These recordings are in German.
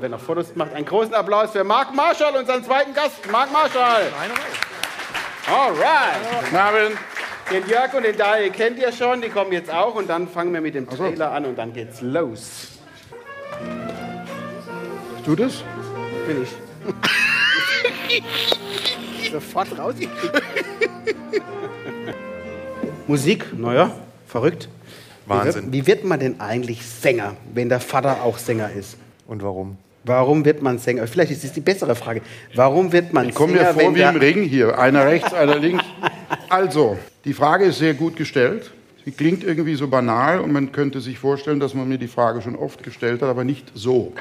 Wenn noch Fotos macht, einen großen Applaus für Marc Marschall, unseren zweiten Gast, Marc Marschall. Alright. Guten Abend. Den Jörg und den Daniel kennt ihr schon, die kommen jetzt auch und dann fangen wir mit dem Trailer an und dann geht's los. Du das? Bin ich. Sofort rausgekriegt. Musik, naja, verrückt. Wahnsinn. Wie wird, wie wird man denn eigentlich Sänger, wenn der Vater auch Sänger ist? Und warum? Warum wird man Sänger? Vielleicht ist es die bessere Frage. Warum wird man Ich komme Sänger, mir vor wie im Ring hier. Einer rechts, einer links. Also, die Frage ist sehr gut gestellt. Sie klingt irgendwie so banal und man könnte sich vorstellen, dass man mir die Frage schon oft gestellt hat, aber nicht so.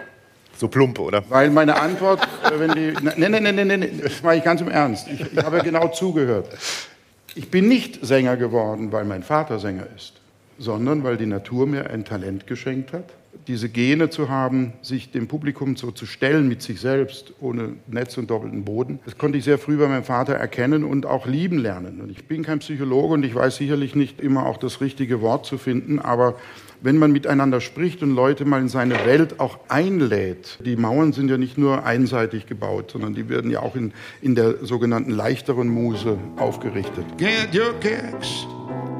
So plumpe, oder? Weil meine Antwort, äh, wenn die. Nein, nein, nein, nein, nein, das mache ich ganz im Ernst. Ich, ich habe genau zugehört. Ich bin nicht Sänger geworden, weil mein Vater Sänger ist, sondern weil die Natur mir ein Talent geschenkt hat. Diese Gene zu haben, sich dem Publikum so zu stellen mit sich selbst, ohne Netz und doppelten Boden, das konnte ich sehr früh bei meinem Vater erkennen und auch lieben lernen. Und ich bin kein Psychologe und ich weiß sicherlich nicht immer auch das richtige Wort zu finden, aber wenn man miteinander spricht und Leute mal in seine Welt auch einlädt, die Mauern sind ja nicht nur einseitig gebaut, sondern die werden ja auch in, in der sogenannten leichteren Muse aufgerichtet. Get your kicks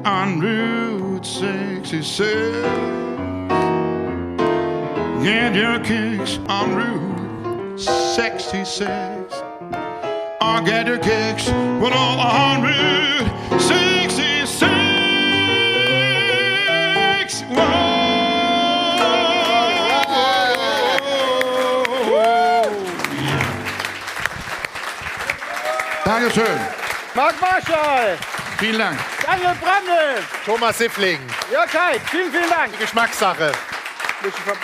on Route 66. Get your kicks on Route 66. Or get your kicks with all on Route 66. Whoa. Dankeschön. Marc Marschall, Vielen Dank. Daniel Brandl, Thomas Siffling, Jörg Heid, vielen, vielen Dank. Geschmackssache. Michi Ver-